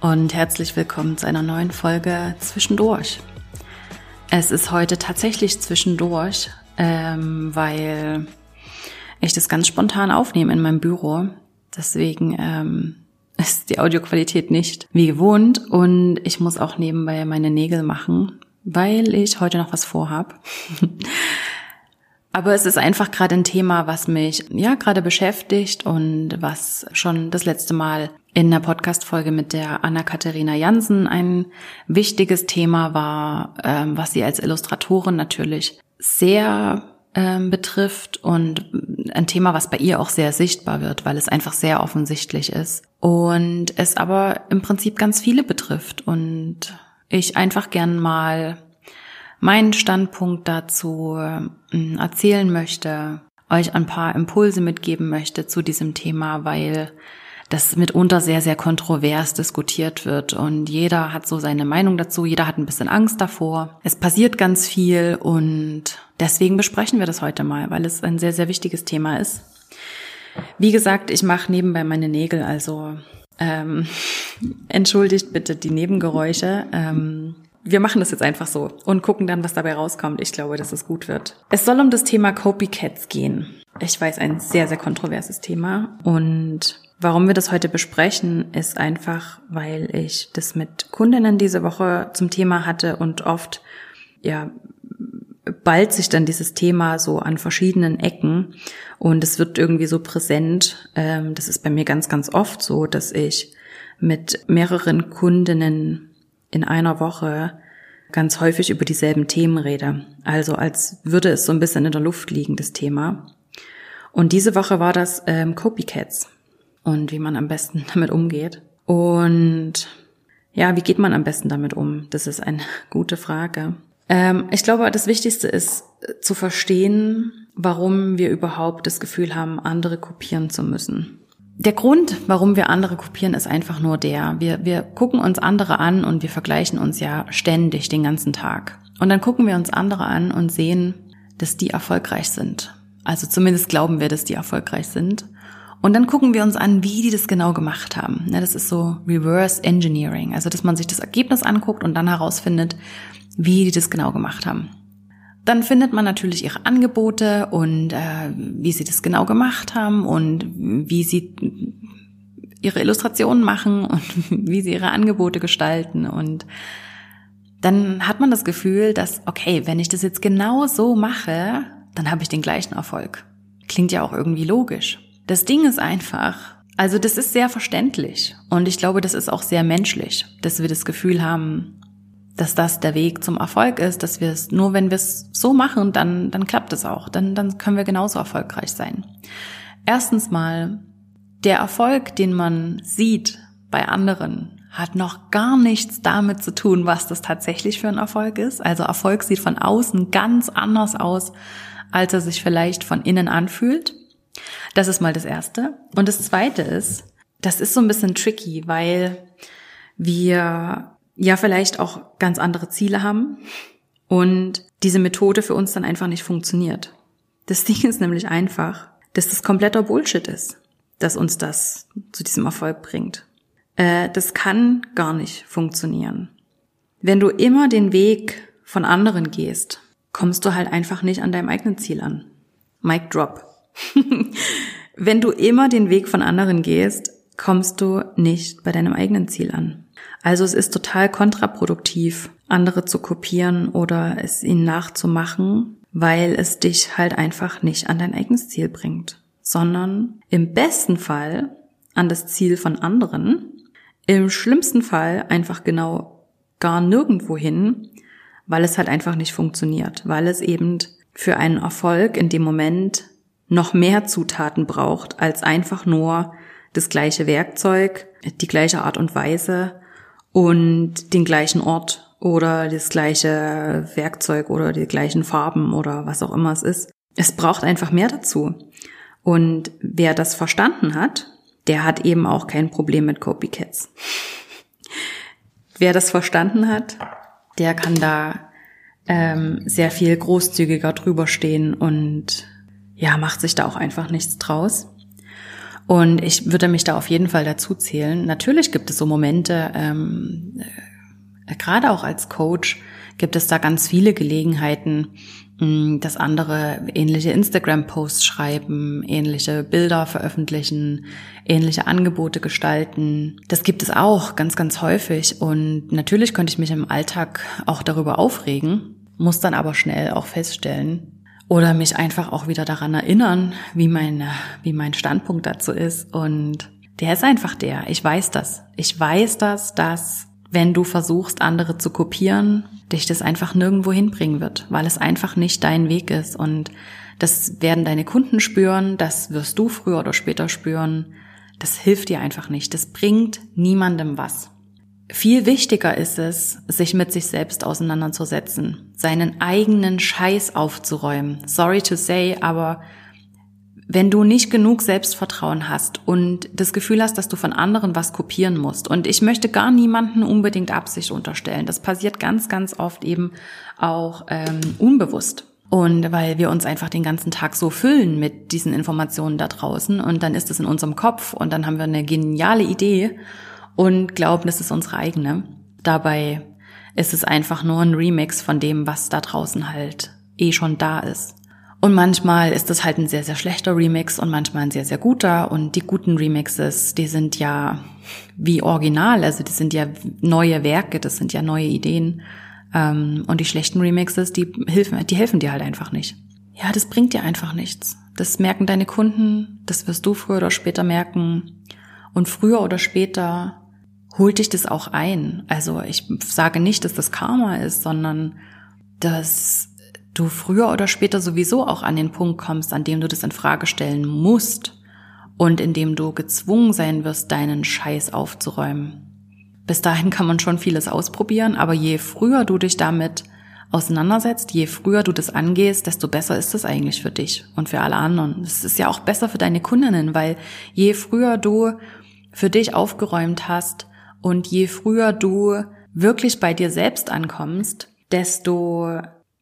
und herzlich willkommen zu einer neuen Folge Zwischendurch. Es ist heute tatsächlich zwischendurch, ähm, weil ich das ganz spontan aufnehme in meinem Büro. Deswegen ähm, ist die Audioqualität nicht wie gewohnt und ich muss auch nebenbei meine Nägel machen, weil ich heute noch was vorhab. Aber es ist einfach gerade ein Thema, was mich ja gerade beschäftigt und was schon das letzte Mal in der Podcast-Folge mit der Anna-Katharina Jansen. Ein wichtiges Thema war, ähm, was sie als Illustratorin natürlich sehr ähm, betrifft und ein Thema, was bei ihr auch sehr sichtbar wird, weil es einfach sehr offensichtlich ist und es aber im Prinzip ganz viele betrifft. Und ich einfach gern mal meinen Standpunkt dazu ähm, erzählen möchte, euch ein paar Impulse mitgeben möchte zu diesem Thema, weil das mitunter sehr, sehr kontrovers diskutiert wird und jeder hat so seine Meinung dazu, jeder hat ein bisschen Angst davor. Es passiert ganz viel und deswegen besprechen wir das heute mal, weil es ein sehr, sehr wichtiges Thema ist. Wie gesagt, ich mache nebenbei meine Nägel, also ähm, entschuldigt bitte die Nebengeräusche. Ähm, wir machen das jetzt einfach so und gucken dann, was dabei rauskommt. Ich glaube, dass es gut wird. Es soll um das Thema Copycats gehen. Ich weiß, ein sehr, sehr kontroverses Thema. Und warum wir das heute besprechen, ist einfach, weil ich das mit Kundinnen diese Woche zum Thema hatte und oft, ja, ballt sich dann dieses Thema so an verschiedenen Ecken und es wird irgendwie so präsent. Ähm, das ist bei mir ganz, ganz oft so, dass ich mit mehreren Kundinnen in einer Woche ganz häufig über dieselben Themen rede. Also als würde es so ein bisschen in der Luft liegen, das Thema. Und diese Woche war das ähm, Copycats und wie man am besten damit umgeht. Und ja, wie geht man am besten damit um? Das ist eine gute Frage. Ähm, ich glaube, das Wichtigste ist äh, zu verstehen, warum wir überhaupt das Gefühl haben, andere kopieren zu müssen. Der Grund, warum wir andere kopieren, ist einfach nur der. Wir, wir gucken uns andere an und wir vergleichen uns ja ständig den ganzen Tag. Und dann gucken wir uns andere an und sehen, dass die erfolgreich sind. Also zumindest glauben wir, dass die erfolgreich sind. Und dann gucken wir uns an, wie die das genau gemacht haben. Das ist so Reverse Engineering. Also, dass man sich das Ergebnis anguckt und dann herausfindet, wie die das genau gemacht haben. Dann findet man natürlich ihre Angebote und äh, wie sie das genau gemacht haben und wie sie ihre Illustrationen machen und wie sie ihre Angebote gestalten. Und dann hat man das Gefühl, dass, okay, wenn ich das jetzt genau so mache, dann habe ich den gleichen Erfolg. Klingt ja auch irgendwie logisch. Das Ding ist einfach, also das ist sehr verständlich und ich glaube, das ist auch sehr menschlich, dass wir das Gefühl haben, dass das der Weg zum Erfolg ist, dass wir es nur, wenn wir es so machen, dann, dann klappt es auch. Dann, dann können wir genauso erfolgreich sein. Erstens mal, der Erfolg, den man sieht bei anderen, hat noch gar nichts damit zu tun, was das tatsächlich für ein Erfolg ist. Also Erfolg sieht von außen ganz anders aus, als er sich vielleicht von innen anfühlt. Das ist mal das Erste. Und das Zweite ist, das ist so ein bisschen tricky, weil wir ja vielleicht auch ganz andere Ziele haben und diese Methode für uns dann einfach nicht funktioniert. Das Ding ist nämlich einfach, dass das kompletter Bullshit ist, dass uns das zu diesem Erfolg bringt. Äh, das kann gar nicht funktionieren. Wenn du immer den Weg von anderen gehst, kommst du halt einfach nicht an deinem eigenen Ziel an. Mic drop. Wenn du immer den Weg von anderen gehst, kommst du nicht bei deinem eigenen Ziel an. Also es ist total kontraproduktiv, andere zu kopieren oder es ihnen nachzumachen, weil es dich halt einfach nicht an dein eigenes Ziel bringt, sondern im besten Fall an das Ziel von anderen, im schlimmsten Fall einfach genau gar nirgendwo hin, weil es halt einfach nicht funktioniert, weil es eben für einen Erfolg in dem Moment noch mehr Zutaten braucht als einfach nur das gleiche Werkzeug, die gleiche Art und Weise und den gleichen Ort oder das gleiche Werkzeug oder die gleichen Farben oder was auch immer es ist. Es braucht einfach mehr dazu. Und wer das verstanden hat, der hat eben auch kein Problem mit Copycats. wer das verstanden hat, der kann da ähm, sehr viel großzügiger drüber stehen und ja, macht sich da auch einfach nichts draus. Und ich würde mich da auf jeden Fall dazu zählen. Natürlich gibt es so Momente, ähm, äh, gerade auch als Coach gibt es da ganz viele Gelegenheiten, mh, dass andere ähnliche Instagram-Posts schreiben, ähnliche Bilder veröffentlichen, ähnliche Angebote gestalten. Das gibt es auch ganz, ganz häufig. Und natürlich könnte ich mich im Alltag auch darüber aufregen, muss dann aber schnell auch feststellen, oder mich einfach auch wieder daran erinnern, wie mein, wie mein Standpunkt dazu ist. Und der ist einfach der. Ich weiß das. Ich weiß das, dass wenn du versuchst, andere zu kopieren, dich das einfach nirgendwo hinbringen wird, weil es einfach nicht dein Weg ist. Und das werden deine Kunden spüren, das wirst du früher oder später spüren. Das hilft dir einfach nicht. Das bringt niemandem was. Viel wichtiger ist es, sich mit sich selbst auseinanderzusetzen, seinen eigenen Scheiß aufzuräumen. Sorry to say, aber wenn du nicht genug Selbstvertrauen hast und das Gefühl hast, dass du von anderen was kopieren musst, und ich möchte gar niemanden unbedingt Absicht unterstellen, das passiert ganz, ganz oft eben auch ähm, unbewusst. Und weil wir uns einfach den ganzen Tag so füllen mit diesen Informationen da draußen und dann ist es in unserem Kopf und dann haben wir eine geniale Idee und glauben, es ist unsere eigene. Dabei ist es einfach nur ein Remix von dem, was da draußen halt eh schon da ist. Und manchmal ist das halt ein sehr, sehr schlechter Remix und manchmal ein sehr, sehr guter. Und die guten Remixes, die sind ja wie original, also die sind ja neue Werke, das sind ja neue Ideen. Ähm, und die schlechten Remixes, die helfen, die helfen dir halt einfach nicht. Ja, das bringt dir einfach nichts. Das merken deine Kunden, das wirst du früher oder später merken. Und früher oder später holt dich das auch ein. Also ich sage nicht, dass das Karma ist, sondern dass du früher oder später sowieso auch an den Punkt kommst, an dem du das in Frage stellen musst und in dem du gezwungen sein wirst, deinen Scheiß aufzuräumen. Bis dahin kann man schon vieles ausprobieren, aber je früher du dich damit auseinandersetzt, je früher du das angehst, desto besser ist es eigentlich für dich und für alle anderen. Es ist ja auch besser für deine Kundinnen, weil je früher du für dich aufgeräumt hast, und je früher du wirklich bei dir selbst ankommst, desto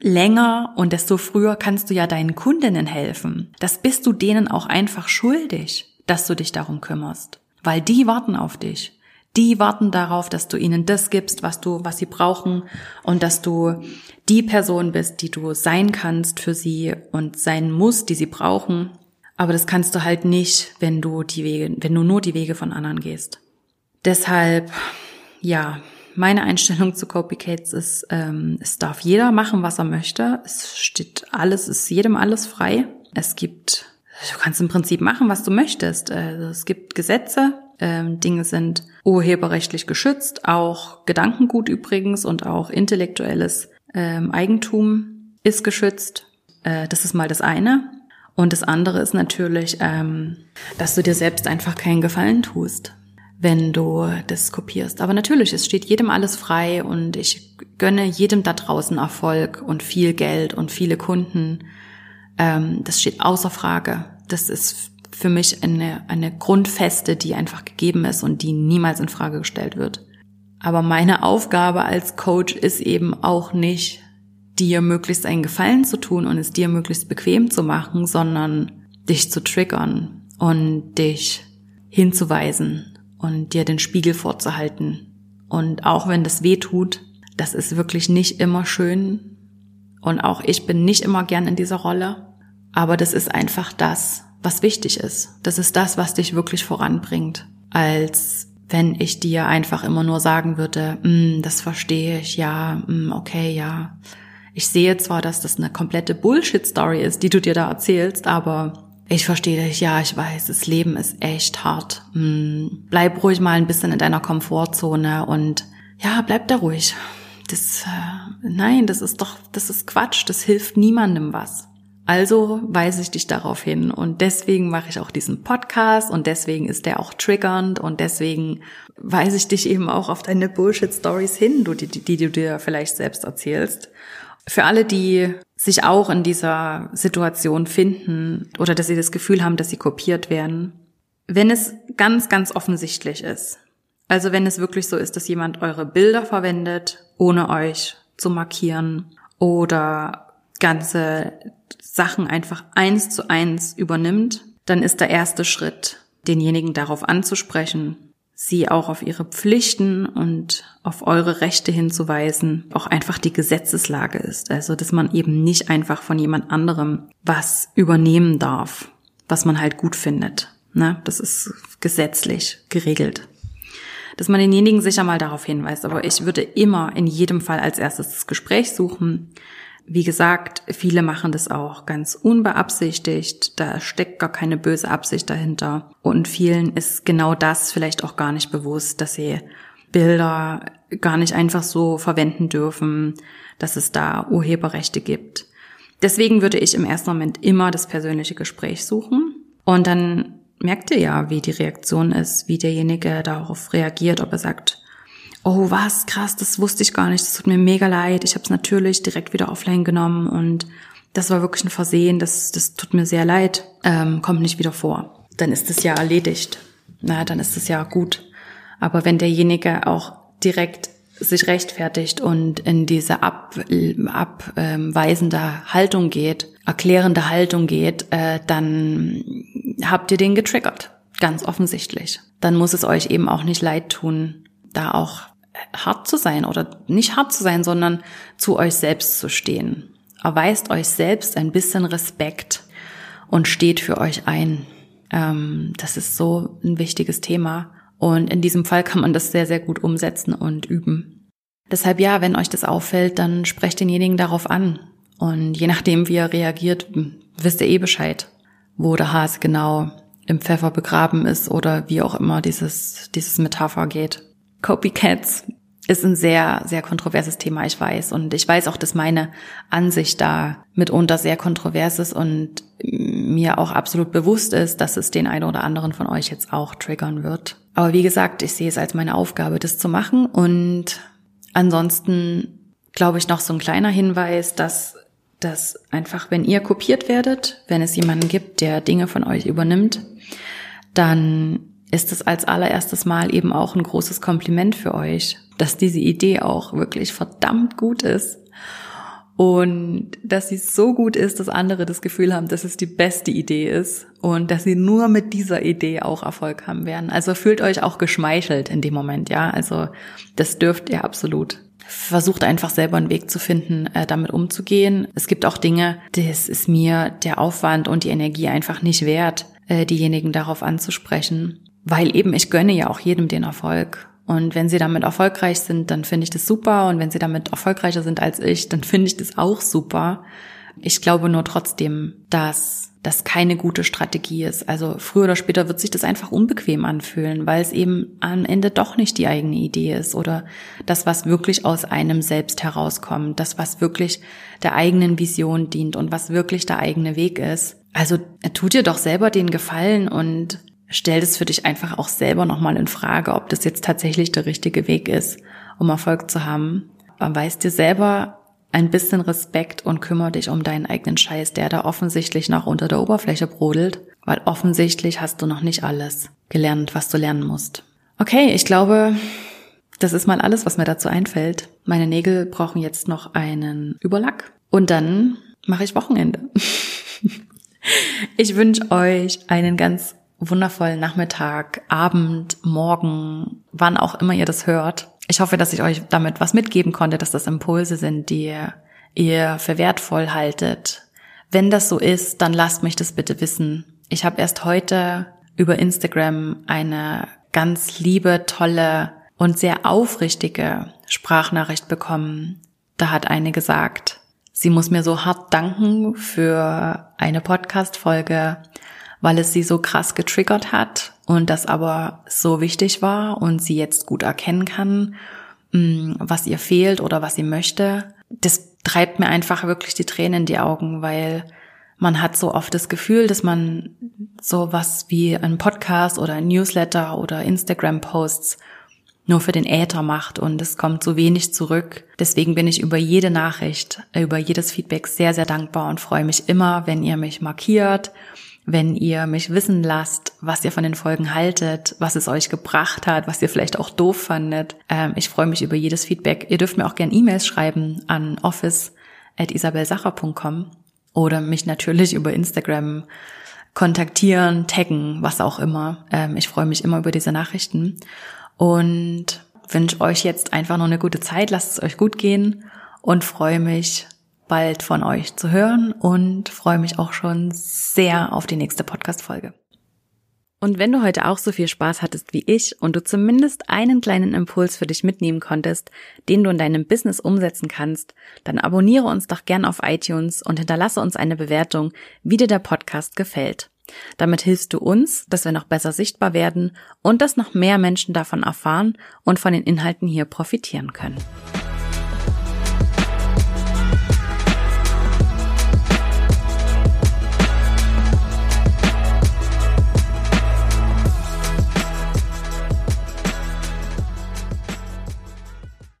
länger und desto früher kannst du ja deinen Kundinnen helfen. Das bist du denen auch einfach schuldig, dass du dich darum kümmerst. Weil die warten auf dich. Die warten darauf, dass du ihnen das gibst, was du, was sie brauchen und dass du die Person bist, die du sein kannst für sie und sein musst, die sie brauchen. Aber das kannst du halt nicht, wenn du die Wege, wenn du nur die Wege von anderen gehst. Deshalb, ja, meine Einstellung zu Copycats ist, ähm, es darf jeder machen, was er möchte. Es steht alles, ist jedem alles frei. Es gibt, du kannst im Prinzip machen, was du möchtest. Also es gibt Gesetze, ähm, Dinge sind urheberrechtlich geschützt, auch Gedankengut übrigens und auch intellektuelles ähm, Eigentum ist geschützt. Äh, das ist mal das eine. Und das andere ist natürlich, ähm, dass du dir selbst einfach keinen Gefallen tust wenn du das kopierst. Aber natürlich, es steht jedem alles frei und ich gönne jedem da draußen Erfolg und viel Geld und viele Kunden. Ähm, das steht außer Frage. Das ist für mich eine, eine Grundfeste, die einfach gegeben ist und die niemals in Frage gestellt wird. Aber meine Aufgabe als Coach ist eben auch nicht, dir möglichst einen Gefallen zu tun und es dir möglichst bequem zu machen, sondern dich zu triggern und dich hinzuweisen und dir den Spiegel vorzuhalten. Und auch wenn das weh tut, das ist wirklich nicht immer schön. Und auch ich bin nicht immer gern in dieser Rolle. Aber das ist einfach das, was wichtig ist. Das ist das, was dich wirklich voranbringt. Als wenn ich dir einfach immer nur sagen würde, mm, das verstehe ich, ja, mm, okay, ja. Ich sehe zwar, dass das eine komplette Bullshit-Story ist, die du dir da erzählst, aber ich verstehe dich, ja, ich weiß, das Leben ist echt hart. Hm, bleib ruhig mal ein bisschen in deiner Komfortzone und ja, bleib da ruhig. Das, äh, nein, das ist doch, das ist Quatsch, das hilft niemandem was. Also weise ich dich darauf hin und deswegen mache ich auch diesen Podcast und deswegen ist der auch triggernd und deswegen weise ich dich eben auch auf deine Bullshit-Stories hin, die, die, die du dir vielleicht selbst erzählst. Für alle, die sich auch in dieser Situation finden oder dass sie das Gefühl haben, dass sie kopiert werden. Wenn es ganz, ganz offensichtlich ist, also wenn es wirklich so ist, dass jemand eure Bilder verwendet, ohne euch zu markieren oder ganze Sachen einfach eins zu eins übernimmt, dann ist der erste Schritt, denjenigen darauf anzusprechen sie auch auf ihre Pflichten und auf eure Rechte hinzuweisen, auch einfach die Gesetzeslage ist. Also, dass man eben nicht einfach von jemand anderem was übernehmen darf, was man halt gut findet. Ne? Das ist gesetzlich geregelt. Dass man denjenigen sicher mal darauf hinweist. Aber ich würde immer in jedem Fall als erstes das Gespräch suchen, wie gesagt, viele machen das auch ganz unbeabsichtigt, da steckt gar keine böse Absicht dahinter. Und vielen ist genau das vielleicht auch gar nicht bewusst, dass sie Bilder gar nicht einfach so verwenden dürfen, dass es da Urheberrechte gibt. Deswegen würde ich im ersten Moment immer das persönliche Gespräch suchen und dann merkt ihr ja, wie die Reaktion ist, wie derjenige darauf reagiert, ob er sagt, oh was, krass, das wusste ich gar nicht, das tut mir mega leid. Ich habe es natürlich direkt wieder offline genommen und das war wirklich ein Versehen, das, das tut mir sehr leid, ähm, kommt nicht wieder vor. Dann ist es ja erledigt. Na, dann ist es ja gut. Aber wenn derjenige auch direkt sich rechtfertigt und in diese ab, abweisende ähm, Haltung geht, erklärende Haltung geht, äh, dann habt ihr den getriggert. Ganz offensichtlich. Dann muss es euch eben auch nicht leid tun, da auch hart zu sein oder nicht hart zu sein, sondern zu euch selbst zu stehen. Erweist euch selbst ein bisschen Respekt und steht für euch ein. Ähm, das ist so ein wichtiges Thema. Und in diesem Fall kann man das sehr, sehr gut umsetzen und üben. Deshalb ja, wenn euch das auffällt, dann sprecht denjenigen darauf an. Und je nachdem, wie er reagiert, wisst ihr eh Bescheid, wo der Hase genau im Pfeffer begraben ist oder wie auch immer dieses, dieses Metapher geht. Copycats ist ein sehr, sehr kontroverses Thema, ich weiß. Und ich weiß auch, dass meine Ansicht da mitunter sehr kontrovers ist und mir auch absolut bewusst ist, dass es den einen oder anderen von euch jetzt auch triggern wird. Aber wie gesagt, ich sehe es als meine Aufgabe, das zu machen. Und ansonsten glaube ich noch so ein kleiner Hinweis, dass dass einfach, wenn ihr kopiert werdet, wenn es jemanden gibt, der Dinge von euch übernimmt, dann ist es als allererstes Mal eben auch ein großes Kompliment für euch, dass diese Idee auch wirklich verdammt gut ist und dass sie so gut ist, dass andere das Gefühl haben, dass es die beste Idee ist und dass sie nur mit dieser Idee auch Erfolg haben werden. Also fühlt euch auch geschmeichelt in dem Moment, ja. Also das dürft ihr absolut. Versucht einfach selber einen Weg zu finden, äh, damit umzugehen. Es gibt auch Dinge, das ist mir der Aufwand und die Energie einfach nicht wert, äh, diejenigen darauf anzusprechen weil eben ich gönne ja auch jedem den Erfolg. Und wenn sie damit erfolgreich sind, dann finde ich das super. Und wenn sie damit erfolgreicher sind als ich, dann finde ich das auch super. Ich glaube nur trotzdem, dass das keine gute Strategie ist. Also früher oder später wird sich das einfach unbequem anfühlen, weil es eben am Ende doch nicht die eigene Idee ist oder das, was wirklich aus einem selbst herauskommt, das, was wirklich der eigenen Vision dient und was wirklich der eigene Weg ist. Also tut dir doch selber den Gefallen und stell das für dich einfach auch selber nochmal in Frage, ob das jetzt tatsächlich der richtige Weg ist, um Erfolg zu haben. Weiß dir selber ein bisschen Respekt und kümmere dich um deinen eigenen Scheiß, der da offensichtlich noch unter der Oberfläche brodelt, weil offensichtlich hast du noch nicht alles gelernt, was du lernen musst. Okay, ich glaube, das ist mal alles, was mir dazu einfällt. Meine Nägel brauchen jetzt noch einen Überlack und dann mache ich Wochenende. Ich wünsche euch einen ganz wundervollen Nachmittag, Abend, Morgen, wann auch immer ihr das hört. Ich hoffe, dass ich euch damit was mitgeben konnte, dass das Impulse sind, die ihr für wertvoll haltet. Wenn das so ist, dann lasst mich das bitte wissen. Ich habe erst heute über Instagram eine ganz liebe, tolle und sehr aufrichtige Sprachnachricht bekommen. Da hat eine gesagt, sie muss mir so hart danken für eine Podcast-Folge, weil es sie so krass getriggert hat und das aber so wichtig war und sie jetzt gut erkennen kann, mm, was ihr fehlt oder was sie möchte. Das treibt mir einfach wirklich die Tränen in die Augen, weil man hat so oft das Gefühl, dass man so was wie ein Podcast oder ein Newsletter oder Instagram-Posts nur für den Äther macht und es kommt so wenig zurück. Deswegen bin ich über jede Nachricht, über jedes Feedback sehr, sehr dankbar und freue mich immer, wenn ihr mich markiert, wenn ihr mich wissen lasst, was ihr von den Folgen haltet, was es euch gebracht hat, was ihr vielleicht auch doof fandet. Ähm, ich freue mich über jedes Feedback. Ihr dürft mir auch gerne E-Mails schreiben an office.isabelsacher.com oder mich natürlich über Instagram kontaktieren, taggen, was auch immer. Ähm, ich freue mich immer über diese Nachrichten und wünsche euch jetzt einfach noch eine gute Zeit. Lasst es euch gut gehen und freue mich bald von euch zu hören und freue mich auch schon sehr auf die nächste Podcast-Folge. Und wenn du heute auch so viel Spaß hattest wie ich und du zumindest einen kleinen Impuls für dich mitnehmen konntest, den du in deinem Business umsetzen kannst, dann abonniere uns doch gern auf iTunes und hinterlasse uns eine Bewertung, wie dir der Podcast gefällt. Damit hilfst du uns, dass wir noch besser sichtbar werden und dass noch mehr Menschen davon erfahren und von den Inhalten hier profitieren können.